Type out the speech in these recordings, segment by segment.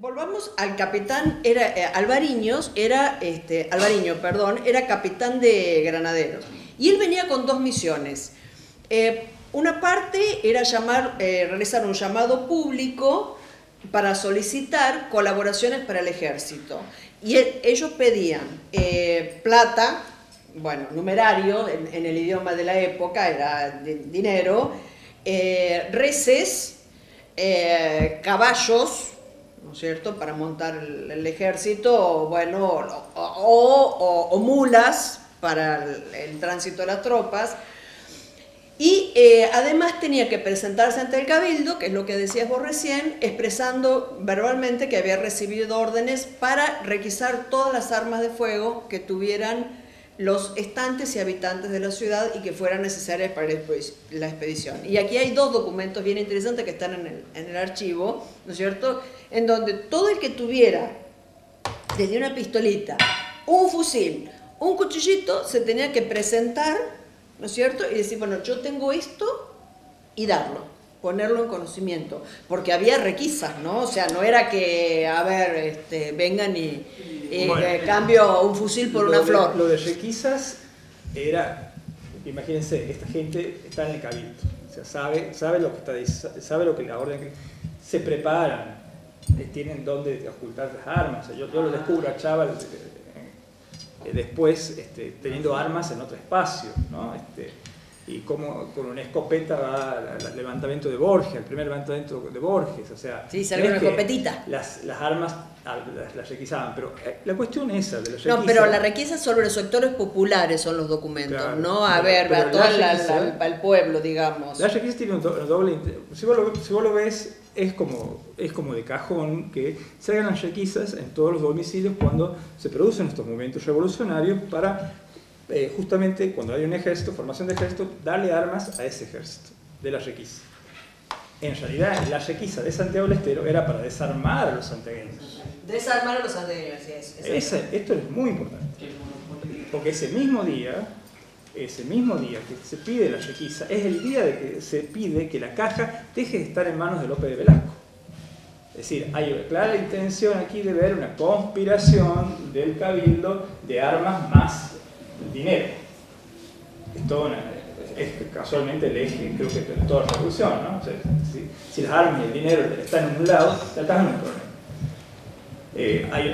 Volvamos al capitán, era eh, Alvariños, era, este, Alvariño, perdón, era capitán de granaderos. Y él venía con dos misiones. Eh, una parte era eh, realizar un llamado público para solicitar colaboraciones para el ejército. Y ellos pedían plata, bueno, numerario en, el idioma de la época, era dinero, reces, caballos, ¿no es cierto?, para montar el, ejército, bueno, o, mulas para el, tránsito de las tropas. Y eh, además tenía que presentarse ante el cabildo, que es lo que decías vos recién, expresando verbalmente que había recibido órdenes para requisar todas las armas de fuego que tuvieran los estantes y habitantes de la ciudad y que fueran necesarias para la expedición. Y aquí hay dos documentos bien interesantes que están en el, en el archivo, ¿no es cierto?, en donde todo el que tuviera desde una pistolita, un fusil, un cuchillito, se tenía que presentar, ¿no es cierto?, y decir, bueno, yo tengo esto y darlo ponerlo en conocimiento, porque había requisas, ¿no? O sea, no era que, a ver, este, vengan y, eh, cambio un fusil por una flor. Lo de requisas era, imagínense, esta gente está en el cabildo, o sea, sabe, sabe lo que está, sabe lo que la orden, se preparan, eh, tienen dónde ocultar las armas. yo, yo lo descubro a Chaval eh, después este, teniendo armas en otro espacio, ¿no? Este, y cómo con una escopeta va al levantamiento de Borges, el primer levantamiento de Borges, o sea... Sí, salió una escopetita. Las, las armas ah, las, requisaban, pero eh, la cuestión es esa de las No, pero la requisa sobre los sectores populares son los documentos, no a ver, a todo el pueblo, digamos. La requisa tiene un, doble... Si vos, lo, si vos lo ves, es como, es como de cajón que se hagan las requisas en todos los domicilios cuando se producen estos movimientos revolucionarios para eh, justamente cuando hay un ejército, formación de ejército, darle armas a ese ejército de la requisa. En realidad, la requisa de Santiago del Estero era para desarmar a los santiagueños. Desarmar a los santiagueños, sí, es. esto es muy importante. Porque ese mismo día, ese mismo día que se pide la requisa, es el día de que se pide que la caja deje de estar en manos de López de Velasco. Es decir, hay una clara intención aquí de ver una conspiración del cabildo de armas más dinero. Es, es casualmente el eje, creo que de toda revolución, ¿no? si, las armas y el dinero están en un lado, la caja no es problema. Eh, hay,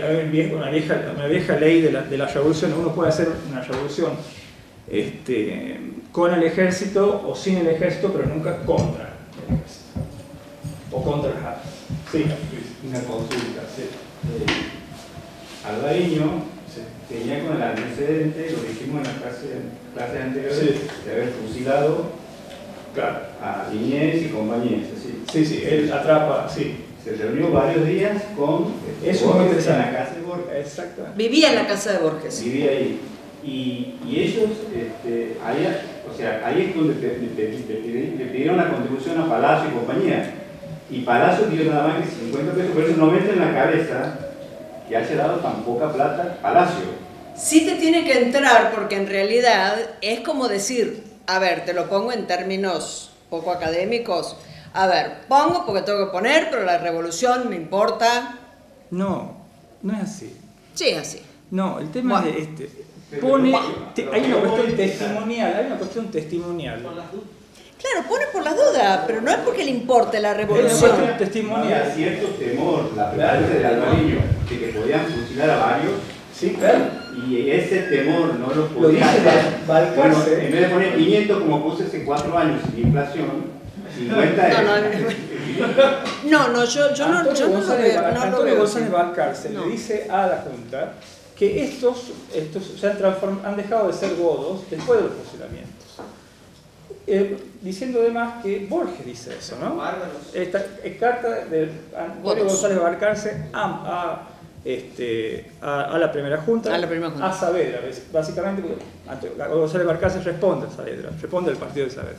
una, vieja, una vieja ley de la, de la, revolución, uno puede hacer una revolución este, con el ejército o sin el ejército, pero nunca contra el ejército. O contra las armas. Sí. Una consulta. Sí. Eh, tenía con el antecedente, lo dijimos en las clases, anteriores, de haber fusilado a Iñez y compañeros. Sí, sí, él atrapa, sí. Se reunió varios días con Eso Borges en la casa de Borges. Exacto. Vivía en la casa de Borges. Vivía ahí. Y, y ellos, este, ahí, o sea, ahí es donde le pidieron la contribución a Palacio y compañía. Y Palacio dio nada más que 50 pesos, por eso no mete en la cabeza que haya dado tan poca plata Palacio. Sí te tiene que entrar porque en realidad es como decir, a ver, te lo pongo en términos poco académicos, a ver, pongo porque tengo que poner, pero la revolución me importa. No, no es así. Sí, es así. No, el tema es este. Pone, hay una cuestión testimonial, hay una cuestión testimonial. Claro, pone por la duda, pero no es porque le importe la revolución. Es testimonial. cierto temor, la presencia del albariño, de que podían fusilar a varios. Sí, claro. Y ese temor no lo podía hacer. Bueno, en vez de poner 500 como puse hace 4 años sin inflación, 50 no, no, no, no, yo, yo no, yo no lo veo. No Antonio González Valcárcel le dice a la Junta que estos, estos se han, han dejado de ser godos después de los fusilamientos. Eh, diciendo además que Borges dice eso, ¿no? Esta es carta de Antonio González Barcarse a, este, a, la primera junta, a, la primera junta. a Saavedra, básicamente, porque González Barcarse responde a Saavedra, responde al partido de Saavedra.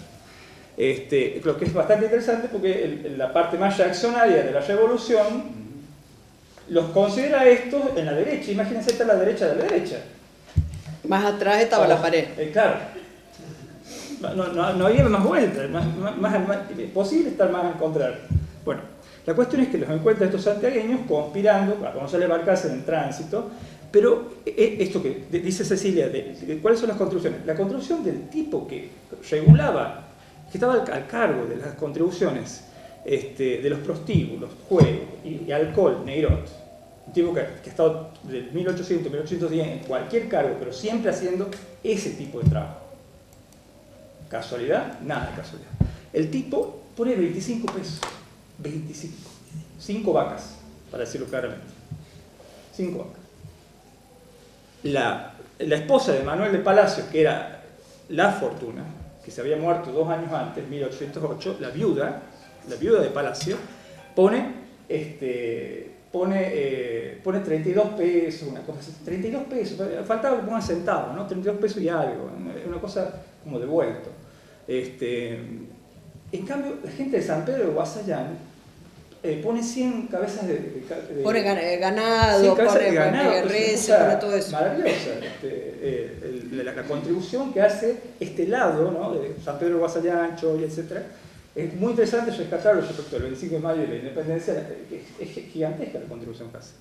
Este, lo que es bastante interesante porque la parte más reaccionaria de la revolución los considera estos en la derecha, imagínense esta es la derecha de la derecha. Más atrás estaba la pared. Eh, claro, no, no, no había más vueltas, más, posible estar más a encontrar. Bueno, La cuestión es que los encuentra estos santiagueños conspirando para conocer la barcaza en tránsito, pero eh, eh, esto que dice Cecilia, ¿cuáles son las construcciones? La construcción del tipo que regulaba, que estaba al, cargo de las contribuciones este, de los prostíbulos, juegos y, alcohol, Neirot, un tipo que, que ha estado de 1800 1810 en cualquier cargo, pero siempre haciendo ese tipo de trabajo. ¿Casualidad? Nada de casualidad. El tipo pone 25 pesos. 25. 5 vacas, para decirlo claramente. 5 vacas. La, esposa de Manuel de Palacio, que era la fortuna, que se había muerto dos años antes, 1808, la viuda, la viuda de Palacio, pone, este, pone, eh, pone 32 pesos, una cosa así, 32 pesos, faltaba como un centavo, ¿no? 32 pesos y algo, una cosa como devuelto. Este, en cambio, la gente de San Pedro de Guasayán eh, pone 100 cabezas de, pone eh, ganado, pone ganado, pone todo eso. Maravillosa. Este, eh, la, contribución que hace este lado, ¿no? de San Pedro de Guasayán, Choy, etc. Es muy interesante rescatarlo respecto al 25 de mayo y la independencia, es, gigantesca la contribución que hace.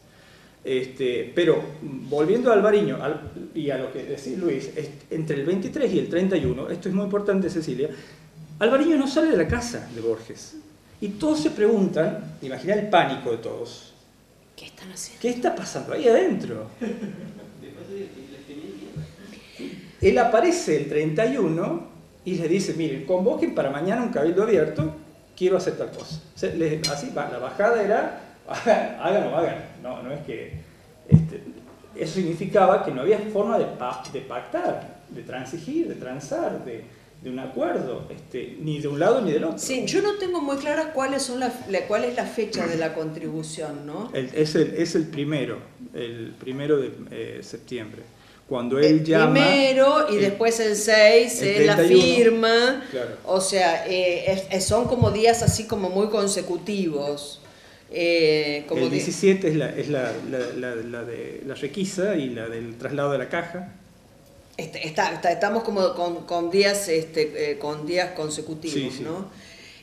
Este, pero volviendo al Albariño y a lo que decía Luis, entre el 23 y el 31, esto es muy importante Cecilia, Alvariño no sale de la casa de Borges. Y todos se preguntan, imagina el pánico de todos. ¿Qué están haciendo? ¿Qué está pasando ahí adentro? Él aparece el 31 y le dice, miren, convoquen para mañana un cabildo abierto, quiero hacer tal cosa. así, la bajada era, hagan o hagan. No, no es que... Este, eso significaba que no había forma de, de pactar, de transigir, de transar, de, de un acuerdo, este, ni de un lado ni del otro. Sí, yo no tengo muy clara cuáles son la, cuál es la fecha de la contribución, ¿no? es, el, es el primero, el primero de eh, septiembre. Cuando él el llama... Primero y después el 6 es la firma. O sea, eh, son como días así como muy consecutivos. Eh, como el 17 es, la, es la, la, la, de la requisa y la del traslado de la caja. Este, estamos como con, días, este, eh, con días consecutivos, ¿no?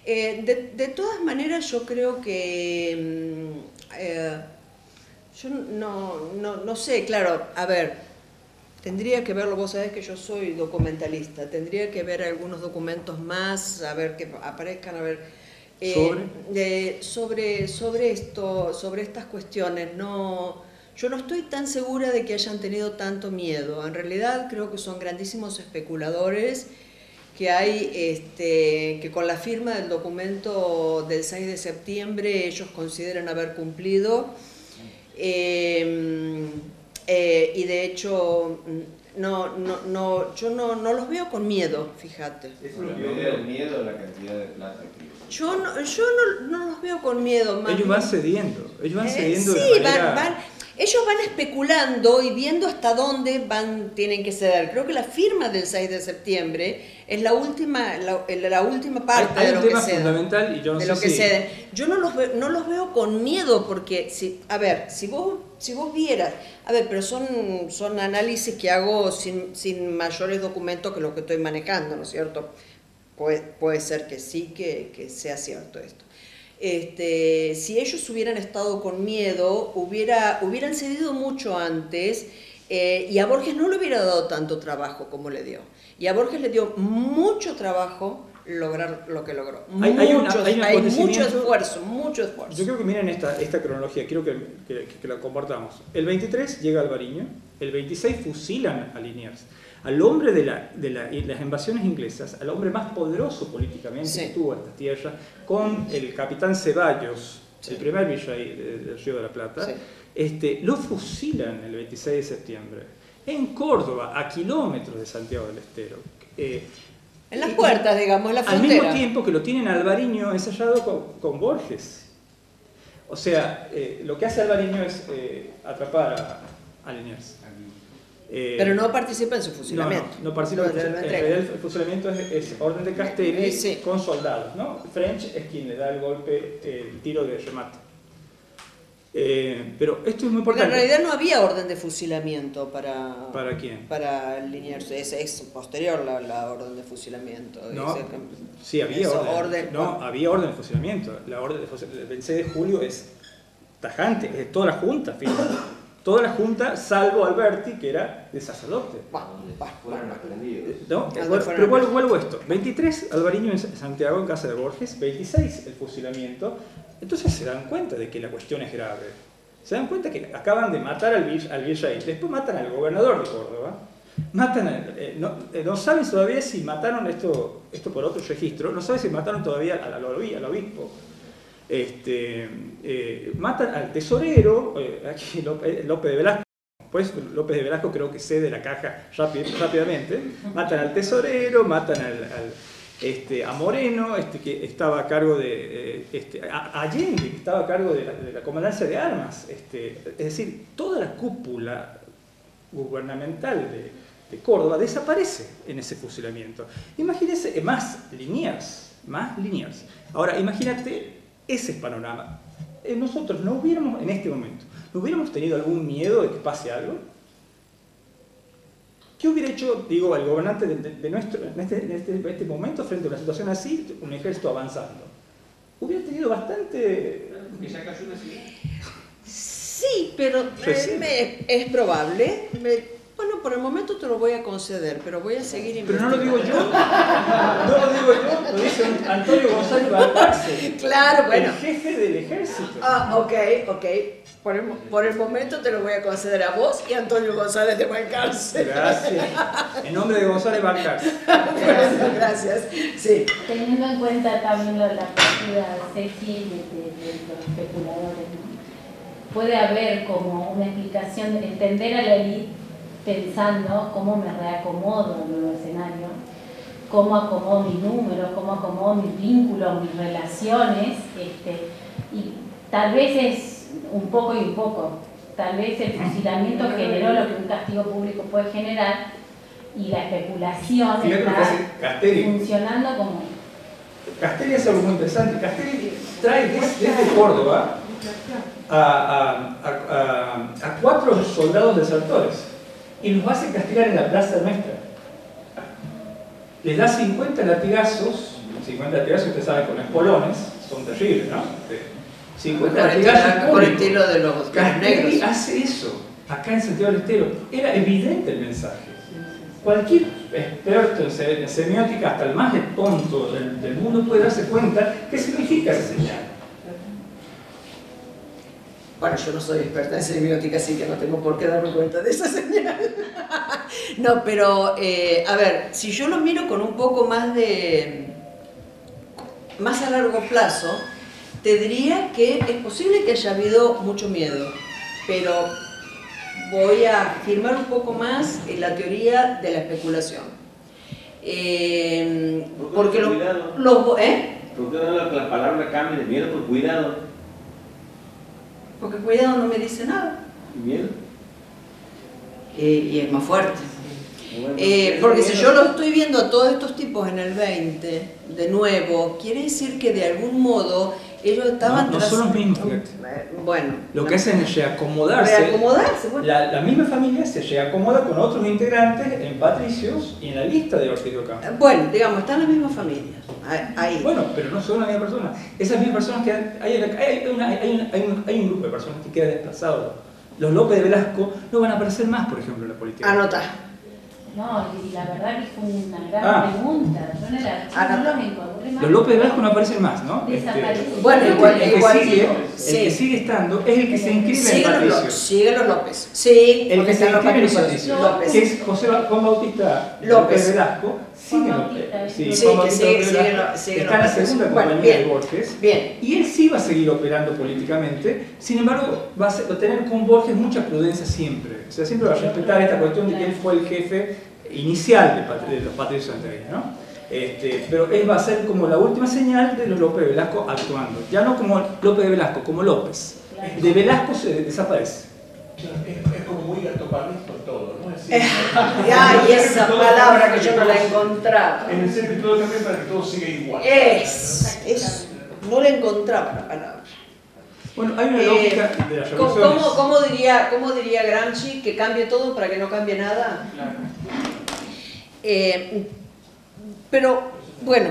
Eh, de, todas maneras, yo creo que. Mm, eh, yo no, sé, claro, a ver, tendría que verlo, vos sabés que yo soy documentalista, tendría que ver algunos documentos más, a ver que aparezcan, a ver. ¿Sobre? sobre, sobre esto, sobre estas cuestiones, no yo no estoy tan segura de que hayan tenido tanto miedo. En realidad creo que son grandísimos especuladores que hay, este, que con la firma del documento del 6 de septiembre ellos consideran haber cumplido. Em, eh, y de hecho, no, no, no, yo no, no los veo con miedo, fíjate. ¿Es un miedo a la cantidad de plata que yo no, yo no, no, los veo con miedo. Más ellos van cediendo, ellos van eh, cediendo. sí, van, van, ellos van especulando y viendo hasta dónde van, tienen que ceder. Creo que la firma del 6 de septiembre es la última, la, la última parte de, lo que fundamental y yo no de lo que ceden. Yo no los, veo, no los veo con miedo porque, si, a ver, si vos, si vos vieras, a ver, pero son, son análisis que hago sin, sin mayores documentos que los que estoy manejando, ¿no es cierto? Puede, puede ser que sí, que, que sea cierto esto. Este, si ellos hubieran estado con miedo, hubiera, hubieran cedido mucho antes eh, y a Borges no le hubiera dado tanto trabajo como le dio. Y a Borges le dio mucho trabajo lograr lo que logró. Hay, mucho esfuerzo, mucho esfuerzo. Yo creo que miren esta, esta cronología, quiero que, que, la compartamos. El 23 llega Alvariño, el 26 fusilan a Liniers al hombre de, la, de las invasiones inglesas, al hombre más poderoso políticamente que tuvo esta tierra, con el capitán Ceballos, el primer virrey del Río de la Plata, este, lo fusilan el 26 de septiembre en Córdoba, a kilómetros de Santiago del Estero. Eh, en las puertas, digamos, en la frontera. Al mismo tiempo que lo tienen Alvariño ensayado con, Borges. O sea, eh, lo que hace Alvariño es eh, atrapar a, a Liniers. Eh, Pero no participa en su fusilamiento. No, no, participa en, el fusilamiento es, orden de Castelli con soldados. ¿no? French es quien le da el golpe, el tiro de remate. Eh, pero esto es muy Porque en importante. realidad no había orden de fusilamiento para... ¿Para quién? Para Liniers. Es, es posterior la, la orden de fusilamiento. No, que- sí, había orden. orden- No, había orden de fusilamiento. La orden de fusil- el 26 de julio es tajante, es de toda la Junta, fíjate. Toda la Junta, salvo Alberti, que era de sacerdote. ¿No? Pero vuelvo, vuelvo a esto. 23, Alvariño en Santiago, en casa de Borges. 26, el fusilamiento. Entonces se dan cuenta de que la cuestión es grave. Se dan cuenta que acaban de matar al, vir- al virrey. Después matan al gobernador de Córdoba. Matan al- eh, no, eh, no saben todavía si mataron esto, esto por otro registro. No saben si mataron todavía al, al obispo- al obispo. Este, eh, matan al tesorero, eh, aquí López, de Velasco. Pues López de Velasco creo que cede la caja rápi- rápidamente. Matan al tesorero, matan al, este, a Moreno, este, que estaba a cargo de. eh, este, Allende, que estaba a cargo de la, comandancia de armas. Este, es decir, toda la cúpula gubernamental de, Córdoba desaparece en ese fusilamiento. Imagínense, eh, más Liniers, más. Ahora, imagínate ese panorama. Eh, nosotros no hubiéramos, en este momento, ¿no hubiéramos tenido algún miedo de que pase algo? ¿Qué hubiera hecho, digo, el gobernante de, de- de nuestro, en este, en este- en este momento frente a una situación así, un ejército avanzando? Hubiera tenido bastante... Que ya cayó una ciudad. Sí, pero eh, es probable. Bueno, por el momento te lo voy a conceder, pero voy a seguir Pero no lo digo investigando. yo, no lo digo yo, lo dice Antonio González Balcarce, Claro, bueno. el jefe del ejército. Ah, ok, ok. Por el, por el momento te lo voy a conceder a vos y a Antonio González de Balcarce. Gracias. En nombre de González Balcarce. Bueno, gracias. Sí. Teniendo en cuenta también la, sexy de, de- de los especuladores, ¿no? puede haber como una explicación de entender a la elite pensando cómo me reacomodo en el escenario, cómo acomodo mis números, cómo acomodo mis vínculos, mis relaciones, este, y tal vez es un poco y un poco. Tal vez el fusilamiento generó lo que un castigo público puede generar y la especulación está Castelli. funcionando como Castelli es algo muy interesante. Castelli trae des- desde Córdoba a, a- a- a- a cuatro soldados desertores y los hace castigar en la plaza nuestra. Les da 50 latigazos, 50 latigazos, ustedes saben, con espolones, son terribles, ¿no? Este, 50 Por el, latigazos por el estilo de los, Castelli negros. hace eso, acá en Santiago del Estero. Era evidente el mensaje. Cualquier experto en semiótica, hasta el más tonto del, del mundo, puede darse cuenta qué significa esa señal. Bueno, yo no soy experta en semiótica, así que no tengo por qué darme cuenta de esa señal. no, pero, eh, a ver, si yo lo miro con un poco más de. más a largo plazo, te diría que es posible que haya habido mucho miedo, pero voy a afirmar un poco más en la teoría de la especulación. Eh, ¿Por qué porque lo- los. ¿Eh? ¿Por qué no la palabra cambia de miedo por cuidado? Porque cuidado no me dice nada. ¿Y miedo? Eh, y es más fuerte. Bueno, Eh, porque si yo lo estoy viendo a todos estos tipos en el 20, de nuevo, quiere decir que de algún modo ellos estaban... No, no son los mismos, fíjate. Bueno. Lo que hacen es reacomodarse. Reacomodarse, bueno. La, la misma familia se reacomoda con otros integrantes en patricios y en la lista de Ortiz de Ocampo. Eh, Bueno, digamos, están las mismas familias. Ahí-. Bueno, pero no son la misma persona. Esas mismas personas que hay, hay, una- hay una- hay un, hay un grupo de personas que queda desplazado. Los López de Velasco no van a aparecer más, por ejemplo, en la política. Anota. No, y la verdad que fue una gran Ah. pregunta. Yo no, la, Ah, no los encontré más. Los López de Velasco no aparecen más, ¿no? Este. Bueno, el igual- que igual- sigue, sí. el que sigue estando es el que se inscribe en Sigue los, López, Patricios. sigue los López. Sí, El que se los inscribe en. Patricios, López. que es José Juan Bautista López. López Velasco, sigue Sí, sí. Juan Bautista está en la segunda Bueno, compañía bien. de Borges. Bien. Y él sí va a seguir operando políticamente, sin embargo, va a, ser- va a tener con Borges mucha prudencia siempre. O sea, siempre va a respetar esta cuestión de que él fue el jefe inicial de, de los patricios santiagueños, ¿no? Este, pero él va a ser como la última señal de los López de Velasco actuando. Ya no como López de Velasco, como López. De Velasco se desaparece. Claro, Es, es como muy gato parrito todo, ¿no? Es decir, Ay, esa palabra que yo no la he encontrado. En el centro todo también para que todo siga igual. Es, es, no le encontraba la palabra. Bueno, hay una Eh, lógica de las ¿Cómo, revoluciones. cómo- cómo diría, ¿Cómo diría Gramsci que cambie todo para que no cambie nada? Eh, pero, bueno,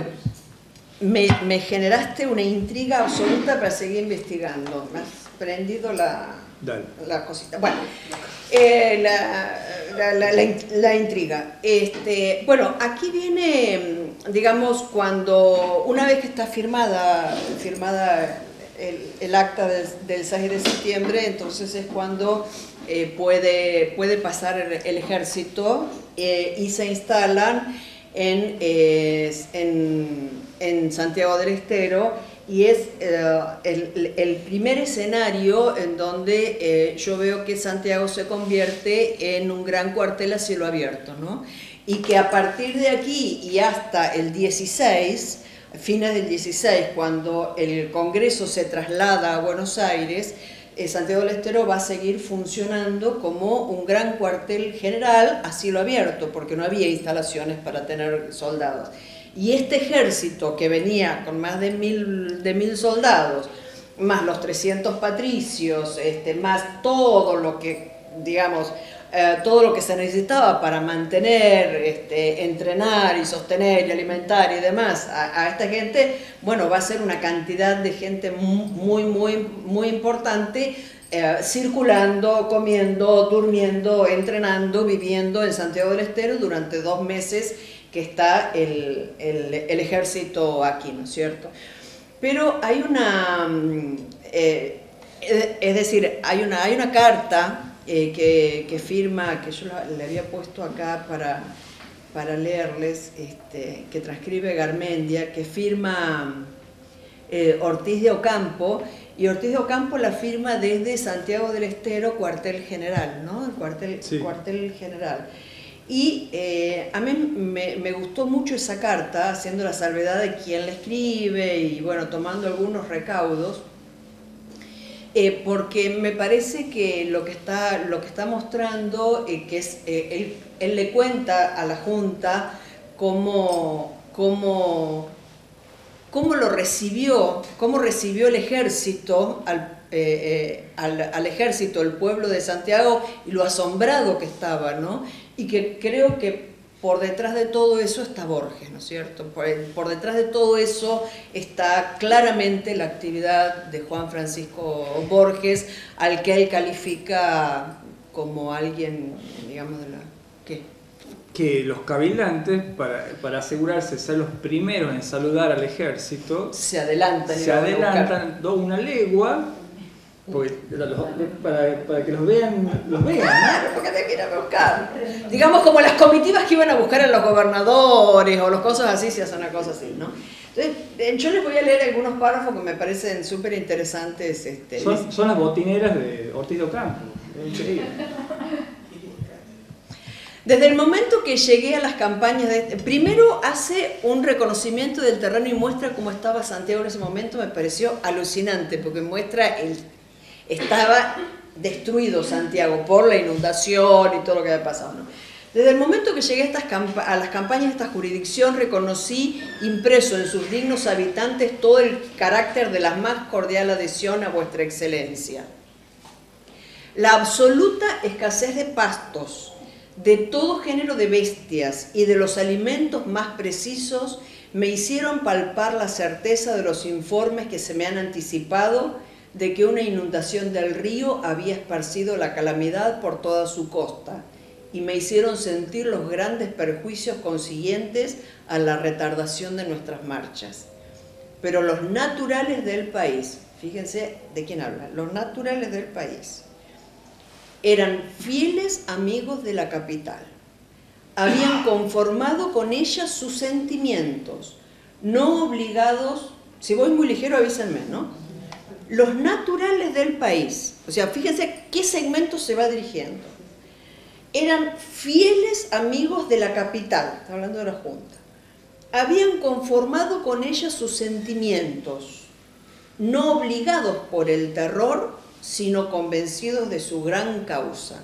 me, me generaste una intriga absoluta para seguir investigando. Me has prendido la, La cosita. Bueno, eh, la, la- la- la in- la intriga. Este, bueno, aquí viene, digamos, cuando una vez que está firmada, firmada el, el acta del, del 6 de septiembre, entonces es cuando eh, puede, puede pasar el, el ejército eh, y se instalan en, eh, en, en Santiago del Estero y es eh, el, el primer escenario en donde eh, yo veo que Santiago se convierte en un gran cuartel a cielo abierto, ¿no? Y que a partir de aquí y hasta el 16, fines del 16, cuando el Congreso se traslada a Buenos Aires, eh, Santiago del Estero va a seguir funcionando como un gran cuartel general a cielo abierto, porque no había instalaciones para tener soldados. Y este ejército que venía con más de mil, de mil soldados, más los 300 patricios, este, más todo lo que, digamos, eh, todo lo que se necesitaba para mantener, este, entrenar y sostener y alimentar y demás a, esta gente, bueno, va a ser una cantidad de gente mu- muy, muy, muy importante eh, circulando, comiendo, durmiendo, entrenando, viviendo en Santiago del Estero durante dos meses que está el, el- el ejército aquí, ¿no es cierto? Pero hay una, mm, eh, es es decir, hay una, hay una carta eh, que, que firma, que yo la- le había puesto acá para, para leerles, este, que transcribe Garmendia, que firma eh, Ortiz de Ocampo, y Ortiz de Ocampo la firma desde Santiago del Estero, cuartel general, ¿no? El cuartel, Sí. cuartel general. Y eh, a mí me, gustó mucho esa carta, haciendo la salvedad de quién la escribe y bueno, tomando algunos recaudos, eh, porque me parece que lo que está, lo que está mostrando, eh, que es, eh, él, le cuenta a la Junta cómo, cómo, cómo lo recibió, cómo recibió el ejército al, al, al ejército, el pueblo de Santiago, y lo asombrado que estaba, ¿no? Y que creo que por detrás de todo eso está Borges, ¿no es cierto? Por, por detrás de todo eso está claramente la actividad de Juan Francisco Borges, al que él califica como alguien, digamos, de la... ¿Qué? Que los cabildantes, para, para asegurarse de ser los primeros en saludar al ejército, Se adelantan. y se adelantan una legua porque, para, para que los vean, los vean, porque te quieren buscar. Digamos como las comitivas que iban a buscar a los gobernadores o los cosas así, se hace una cosa así, ¿no? Entonces, eh, yo les voy a leer algunos párrafos que me parecen súper interesantes. Este, Son, son las botineras de Ortiz de Ocampo. Desde el momento que llegué a las campañas, de, primero hace un reconocimiento del terreno y muestra cómo estaba Santiago en ese momento, me pareció alucinante, porque muestra el estaba destruido Santiago por la inundación y todo lo que había pasado. Desde el momento que llegué a, estas a las campañas de esta jurisdicción, reconocí impreso en sus dignos habitantes todo el carácter de la más cordial adhesión a vuestra excelencia. La absoluta escasez de pastos, de todo género de bestias y de los alimentos más precisos me hicieron palpar la certeza de los informes que se me han anticipado de que una inundación del río había esparcido la calamidad por toda su costa y me hicieron sentir los grandes perjuicios consiguientes a la retardación de nuestras marchas. Pero los naturales del país, fíjense de quién habla, los naturales del país, eran fieles amigos de la capital. Habían conformado con ella sus sentimientos, no obligados, si voy muy ligero avísenme, ¿no? Los naturales del país, o sea, fíjense qué segmento se va dirigiendo. Eran fieles amigos de la capital, está hablando de la Junta. Habían conformado con ella sus sentimientos, no obligados por el terror, sino convencidos de su gran causa.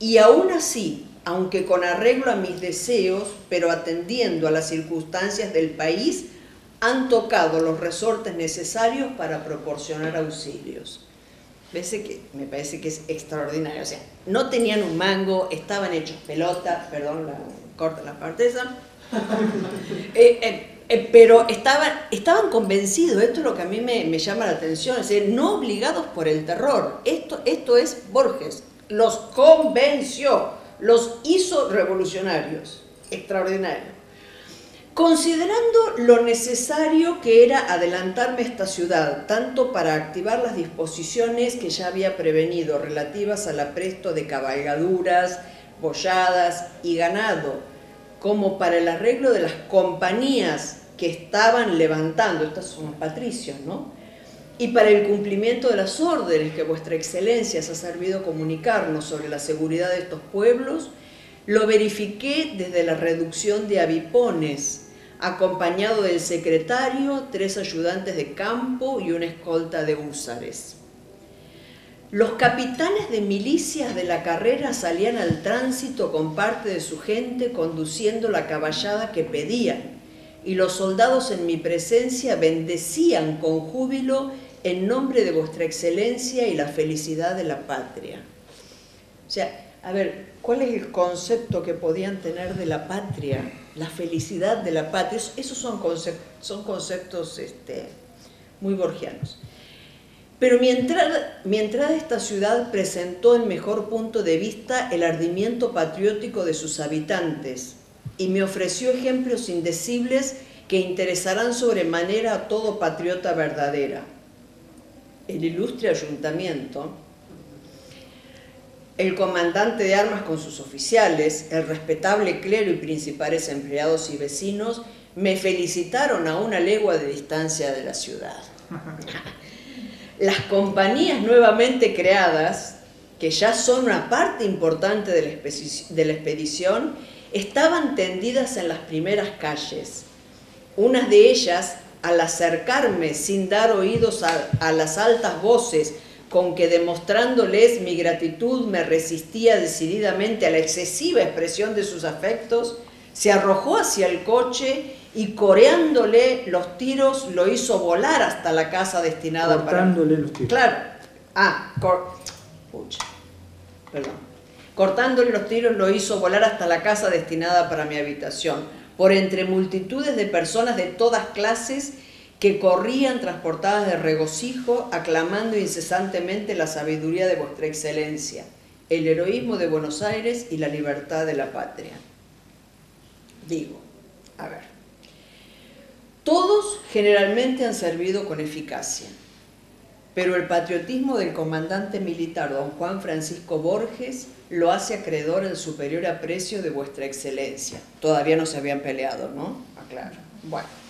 Y aún así, aunque con arreglo a mis deseos, pero atendiendo a las circunstancias del país, han tocado los resortes necesarios para proporcionar auxilios. Que, me parece que es extraordinario. O sea, no tenían un mango, estaban hechos pelota, perdón, la, corta la parte esa. Eh, eh, eh, pero estaban, estaban convencidos, esto es lo que a mí me, me llama la atención, es decir, no obligados por el terror. Esto, esto es Borges, los convenció, los hizo revolucionarios. Extraordinario. Considerando lo necesario que era adelantarme a esta ciudad, tanto para activar las disposiciones que ya había prevenido relativas al apresto de cabalgaduras, boyadas y ganado, como para el arreglo de las compañías que estaban levantando, estas son patricios, ¿no? Y para el cumplimiento de las órdenes que vuestra excelencia se ha servido comunicarnos sobre la seguridad de estos pueblos, lo verifiqué desde la reducción de avipones, acompañado del secretario, tres ayudantes de campo y una escolta de húsares. Los capitanes de milicias de la carrera salían al tránsito con parte de su gente conduciendo la caballada que pedían, y los soldados en mi presencia bendecían con júbilo en nombre de vuestra excelencia y la felicidad de la patria. O sea, a ver, ¿cuál es el concepto que podían tener de la patria? La felicidad de la patria. Esos son conceptos, son conceptos este, muy borgianos. Pero mi entrada, a esta ciudad presentó en mejor punto de vista el ardimiento patriótico de sus habitantes y me ofreció ejemplos indecibles que interesarán sobremanera a todo patriota verdadera. El ilustre ayuntamiento, el comandante de armas con sus oficiales, el respetable clero y principales empleados y vecinos me felicitaron a una legua de distancia de la ciudad. Las compañías nuevamente creadas, que ya son una parte importante de la, de la expedición, estaban tendidas en las primeras calles. Unas de ellas, al acercarme sin dar oídos a, a las altas voces con que demostrándoles mi gratitud me resistía decididamente a la excesiva expresión de sus afectos, se arrojó hacia el coche y coreándole los tiros lo hizo volar hasta la casa destinada Cortándole para... los tiros. Claro. Ah, cor... Pucha. Perdón. Cortándole los tiros lo hizo volar hasta la casa destinada para mi habitación, por entre multitudes de personas de todas clases que corrían transportadas de regocijo, aclamando incesantemente la sabiduría de vuestra excelencia, el heroísmo de Buenos Aires y la libertad de la patria. Digo, a ver, todos generalmente han servido con eficacia, pero el patriotismo del comandante militar don Juan Francisco Borges lo hace acreedor al superior aprecio de vuestra excelencia. Todavía no se habían peleado, ¿no? Aclaro. Bueno.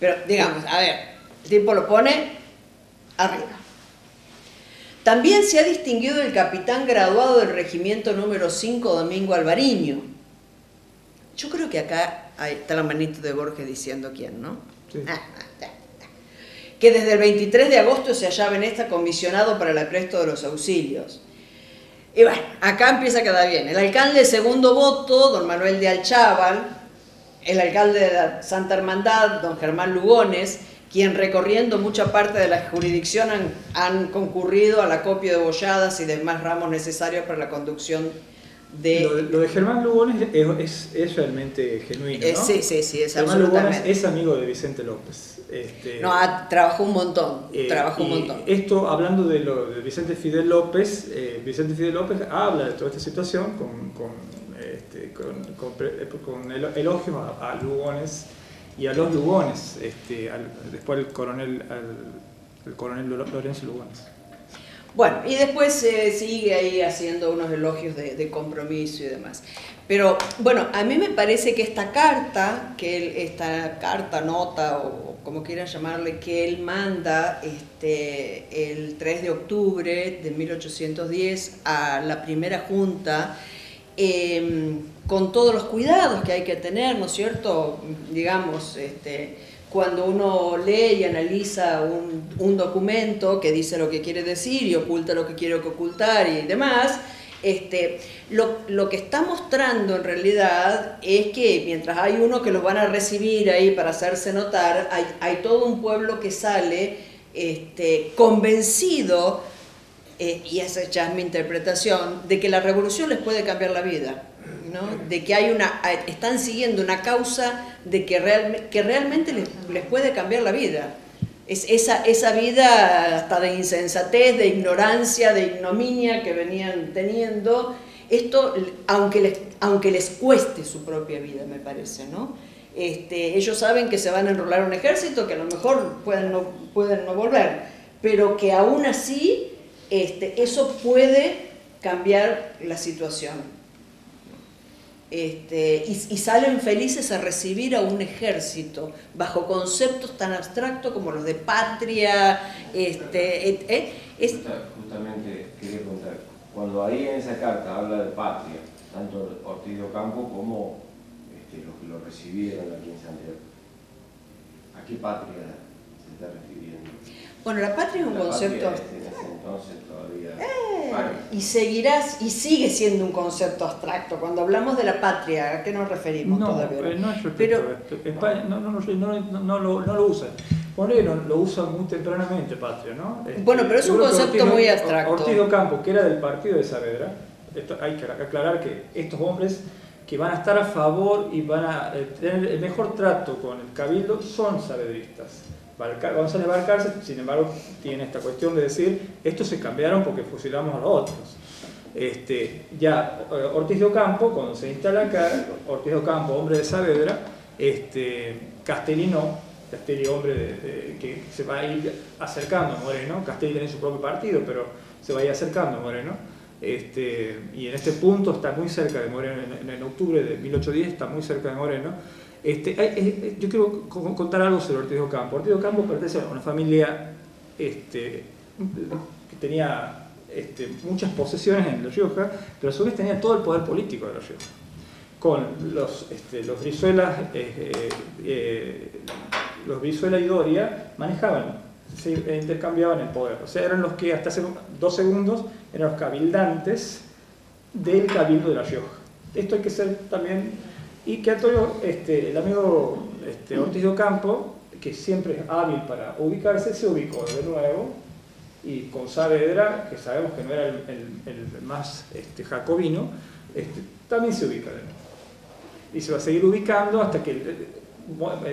Pero digamos, a ver, el tipo lo pone arriba. También se ha distinguido el capitán graduado del regimiento número 5, Domingo Alvariño. Yo creo que acá está la manito de Borges diciendo quién, ¿no? Sí. Ah, ah, ya. Que desde el 23 de agosto se hallaba en esta comisionado para el apresto de los auxilios. Y bueno, acá empieza a quedar bien. El alcalde de segundo voto, don Manuel de Alchaval, el alcalde de la Santa Hermandad, don Germán Lugones, quien recorriendo mucha parte de la jurisdicción han, han concurrido a la copia de bolladas y demás ramos necesarios para la conducción de... Lo, de- lo de Germán Lugones es, es- es realmente genuino, Eh, ¿no? sí, sí, sí, es Germán Lugones es amigo de Vicente López. Este, No, ha- trabajó un montón, eh, trabajó un montón. Esto, hablando de, lo, de Vicente Fidel López, eh, Vicente Fidel López habla de toda esta situación con, con, este, con, con elo- elogios a, Lugones y a los Lugones, este, después el coronel, al, el coronel Lo- Lorenzo Lugones. Bueno, y después se sigue ahí haciendo unos elogios de, compromiso y demás. Pero bueno, a mí me parece que esta carta, que esta carta, nota o como quieran llamarle, que él manda este, el 3 de octubre de 1810 a la primera junta, eh, con todos los cuidados que hay que tener, ¿no es cierto? Digamos, este, cuando uno lee y analiza un, documento que dice lo que quiere decir y oculta lo que quiere ocultar y demás, Este, lo, que está mostrando en realidad es que mientras hay uno que los van a recibir ahí para hacerse notar, hay, hay todo un pueblo que sale este, convencido, eh, y esa es mi interpretación, de que la revolución les puede cambiar la vida. ¿no? de que hay una, están siguiendo una causa de que, real, que realmente les, les puede cambiar la vida. Es esa, esa vida hasta de insensatez, de ignorancia, de ignominia que venían teniendo, esto, aunque les, aunque les cueste su propia vida, me parece, ¿no? Este, ellos saben que se van a enrolar un ejército, que a lo mejor pueden no, pueden no volver, pero que aún así este, eso puede cambiar la situación. Este, y, salen felices a recibir a un ejército bajo conceptos tan abstractos como los de patria. Este, eh, eh. Justamente quería preguntar, cuando ahí en esa carta habla de patria, tanto Ortiz de Ocampo como los que lo recibieron aquí en Santiago, ¿a qué patria se está refiriendo? Bueno, la patria es un la concepto... Entonces todavía... Eh, y seguirás, y sigue siendo un concepto abstracto. Cuando hablamos de la patria, ¿a qué nos referimos no, todavía? Eh, no es respecto Pero, a esto. España no, no, no, no, no lo, no lo usan. Moreno lo usa muy tempranamente, patria, ¿no? Este, bueno, pero es un concepto muy abstracto. Ortiz de Ocampo, que era del partido de Saavedra, esto hay que aclarar que estos hombres que van a estar a favor y van a eh, tener el mejor trato con el cabildo son saavedristas. Balcar- González Balcarce, sin embargo, tiene esta cuestión de decir, estos se cambiaron porque fusilamos a los otros. Este, ya eh, Ortiz de Ocampo, cuando se instala acá, Ortiz de Ocampo, hombre de Saavedra, este, Castelli no, Castelli hombre de- de- que se va a ir acercando a Moreno, Castelli tiene su propio partido, pero se va a ir acercando a Moreno, este, y en este punto está muy cerca de Moreno, en, en octubre de 1810 está muy cerca de Moreno. Este, hay- hay- yo quiero co- contar algo sobre Ortiz Ocampo. Ortiz Ocampo pertenece a una familia este, que tenía este, muchas posesiones en La Rioja, pero a su vez tenía todo el poder político de La Rioja. Con los, este, los Brizuelas, eh, eh, eh, Brizuela y Doria manejaban, se intercambiaban el poder. O sea, eran los que hasta hace dos segundos eran los cabildantes del cabildo de La Rioja. Esto hay que ser también, y que Antonio, este, el amigo este, Ortiz de Ocampo, que siempre es hábil para ubicarse, se ubicó de nuevo y con Saavedra, que sabemos que no era el, el- el más este, jacobino, este, también se ubica de nuevo. Y se va a seguir ubicando hasta que el- el-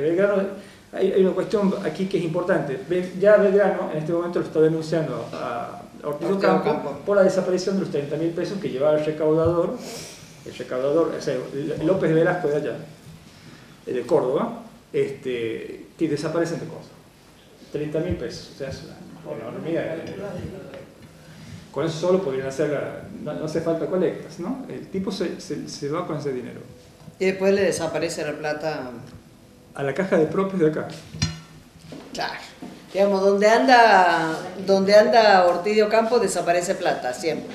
Belgrano, hay, hay una cuestión aquí que es importante. Ya Belgrano en este momento lo está denunciando a Ortiz de Ocampo Ocampo. por la desaparición de los 30 mil pesos que llevaba el recaudador, el recaudador, o sea, López Velasco de allá, eh, de Córdoba, este, que desaparecen de cosas. 30 mil pesos, o sea, es una enormidad. Con eso solo podrían hacer, la- no, no hace falta colectas, ¿no? El tipo se, se, se va con ese dinero. y después le desaparece la plata. A la caja de propios de acá. Claro. Digamos, donde anda, donde anda Ortiz de Ocampo desaparece plata, siempre.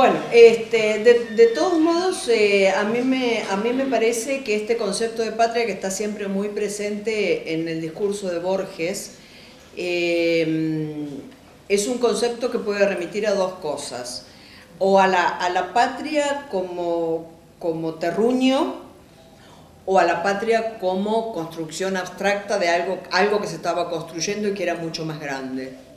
Bueno, este, de, todos modos, eh, a, mí me, a mí me parece que este concepto de patria que está siempre muy presente en el discurso de Borges, eh, es un concepto que puede remitir a dos cosas. O a la, a la patria como, como terruño, o a la patria como construcción abstracta de algo, algo que se estaba construyendo y que era mucho más grande.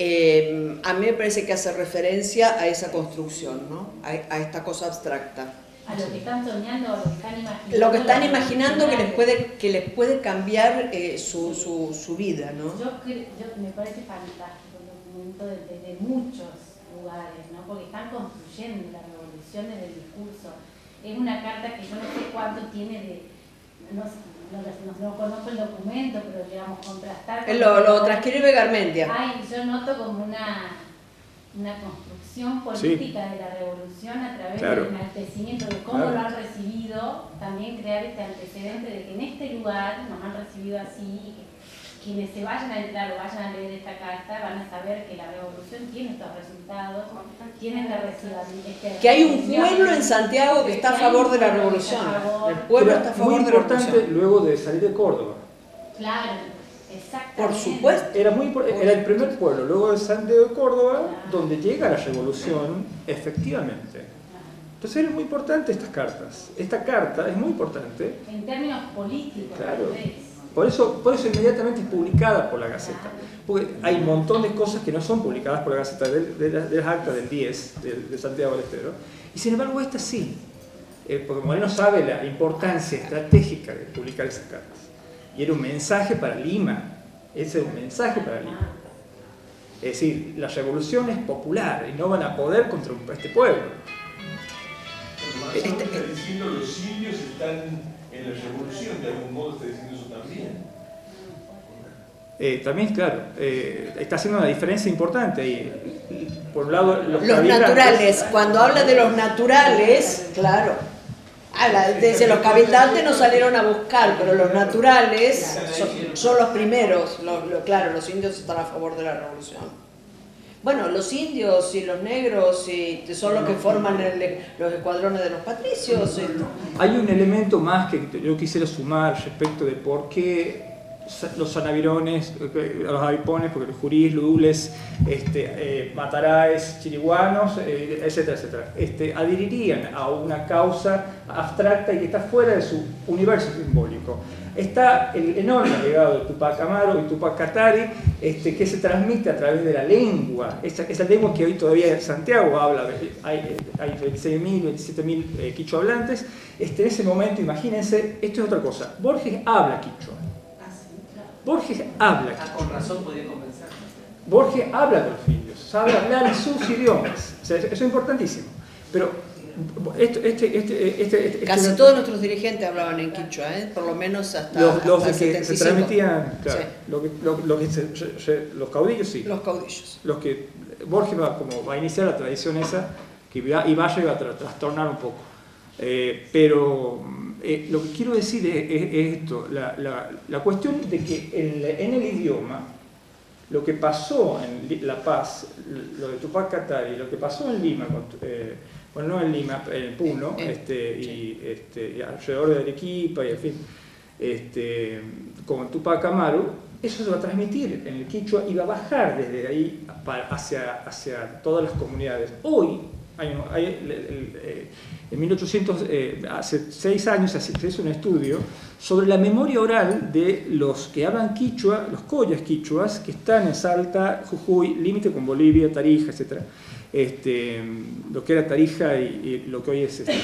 Eh, a mí me parece que hace referencia a esa construcción, ¿no? a, a esta cosa abstracta. A lo que están soñando, a lo que están imaginando. Lo que están imaginando que les puede, que les puede cambiar eh, su, su, su vida. ¿no? Yo, me parece fantástico el documento desde de muchos lugares, ¿no? porque están construyendo la revolución desde el discurso. Es una carta que yo no sé cuánto tiene de. No, sé, no, no- no conozco el documento, pero digamos, contrastar. con lo, lo transcribe Garmendia. Ay, yo noto como una, una construcción política de la revolución a través Claro. del enaltecimiento de cómo Claro. lo han recibido, también crear este antecedente de que en este lugar nos han recibido así y que quienes se vayan a entrar o vayan a leer esta carta van a saber que la revolución tiene estos resultados, tiene este recibimiento. Que hay un pueblo en Santiago que está a favor de la revolución. El pueblo está a muy favor de la importante revolución. luego de salir de Córdoba. Claro. Exactamente. Por supuesto. Era, muy, era el primer pueblo, luego de Santiago de Córdoba, donde llega la revolución, efectivamente. Entonces era muy importante estas cartas. Esta carta es muy importante, En términos políticos, Claro. Por eso, por eso inmediatamente es publicada por la Gaceta. Porque hay un montón de cosas que no son publicadas por la Gaceta, de, de la- de las actas del 10, de, de Santiago del Estero, y sin embargo esta sí. Eh, porque Moreno sabe la importancia estratégica de publicar esas cartas. Y era un mensaje para Lima. Ese era un mensaje para Lima. Es decir, la revolución es popular y no van a poder contra este pueblo. Más menos está diciendo los indios están en la revolución, de algún modo Eh, también, claro, eh, está haciendo una diferencia importante ahí. Por un lado, los, Los naturales, cuando habla de los naturales, claro. Habla, dice, los cabildantes no salieron a buscar, pero los naturales son, son los primeros. Lo- lo- claro, los indios están a favor de la revolución. Bueno, los indios y los negros y son los que forman el- los escuadrones de los patricios. y- Hay un elemento más que yo quisiera sumar respecto de por qué los sanavirones, eh, los avipones, porque los jurís, ludules, este, eh, mataraes, chiriguanos, eh, etcétera, etcétera, este, adherirían a una causa abstracta y que está fuera de su universo simbólico. Está el enorme legado de Tupac Amaro y Tupac Katari, este, que se transmite a través de la lengua, esa, esa lengua que hoy todavía Santiago habla, hay, eh, hay 26.000, 27.000 eh, este, en ese momento, imagínense, esto es otra cosa, Borges habla quichua, Borges habla Ah, con razón podía convencer. Borges habla con los indios, sabe hablar en sus idiomas, O sea, eso es importantísimo, pero esto, este, este, este, este- Casi este- todos nuestros dirigentes hablaban en quichua, ¿eh? por lo menos hasta, los, los hasta que se 75. transmitían, claro, Sí. lo que- lo- lo que se- se- se- los caudillos sí, Los caudillos. los que Borges va, como, va a iniciar la tradición esa, que va, y vaya y va a tra- trastornar un poco. Eh, pero eh, lo que quiero decir es, es- es esto, la, la- la cuestión de que en, en el idioma, lo que pasó en La Paz, lo de Tupac Katari, lo que pasó en Lima, eh, bueno, no en Lima, en Puno, este, y, este, y alrededor de Arequipa, y en fin, este, con Tupac Amaru, eso se va a transmitir en el Quichua y va a bajar desde ahí hacia, hacia todas las comunidades. Hoy, hay hay el- el- eh, en 1800, eh, hace seis años se hizo un estudio sobre la memoria oral de los que hablan quichua, los collas quichuas, que están en Salta, Jujuy, límite con Bolivia, Tarija, etc. Este, lo que era Tarija y, y lo que hoy es este,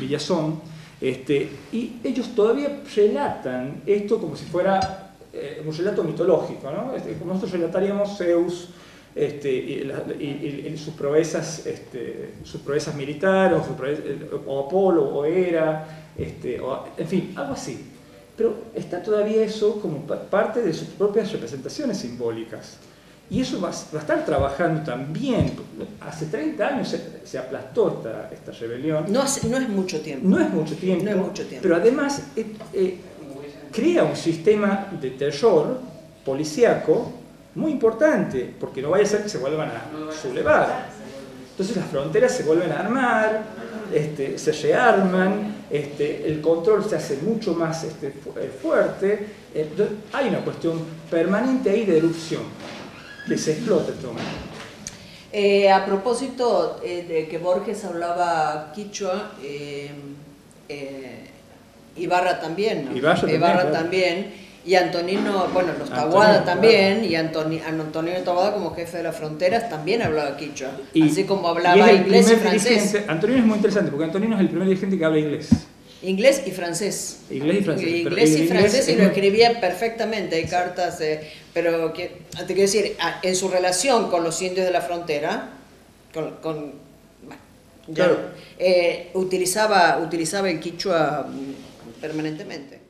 Villazón. Este, y ellos todavía relatan esto como si fuera eh, un relato mitológico, ¿no? Este, nosotros relataríamos Zeus este, y, la- y- y- sus proezas, este, sus proezas militares, o, proezas- o Apolo, o Hera, este, o- en fin, algo así. Pero está todavía eso como pa- parte de sus propias representaciones simbólicas. Y eso va, a- va a estar trabajando también. Hace 30 años se, se aplastó esta, esta rebelión. No, hace- no es mucho tiempo. No es mucho tiempo, No es mucho tiempo. pero además eh, eh, crea un sistema de terror policíaco muy importante, porque no vaya a ser que se vuelvan a sublevar. Entonces las fronteras se vuelven a armar, este, se rearman, este, el control se hace mucho más este, fu- eh, fuerte. Entonces, hay una cuestión permanente ahí de erupción que se explota todo momento. Eh, a propósito eh, de que Borges hablaba quichua, eh, eh, Ibarra también, ¿no? Ibarra también, claro. también, y Antonino, bueno, los Taguada también, claro. y Antoni- Antonino Taguada como jefe de las fronteras también hablaba quichua, Y- así como hablaba inglés y francés. Antonino es muy interesante porque Antonino es el primer dirigente que habla inglés. Inglés y francés. Inglés y francés. Inglés y francés y lo escribía perfectamente, hay cartas, eh, pero que, te quiero decir, a- en su relación con los indios de la frontera, con, con- bueno, ya, Claro. eh, utilizaba, utilizaba el quichua mm, permanentemente.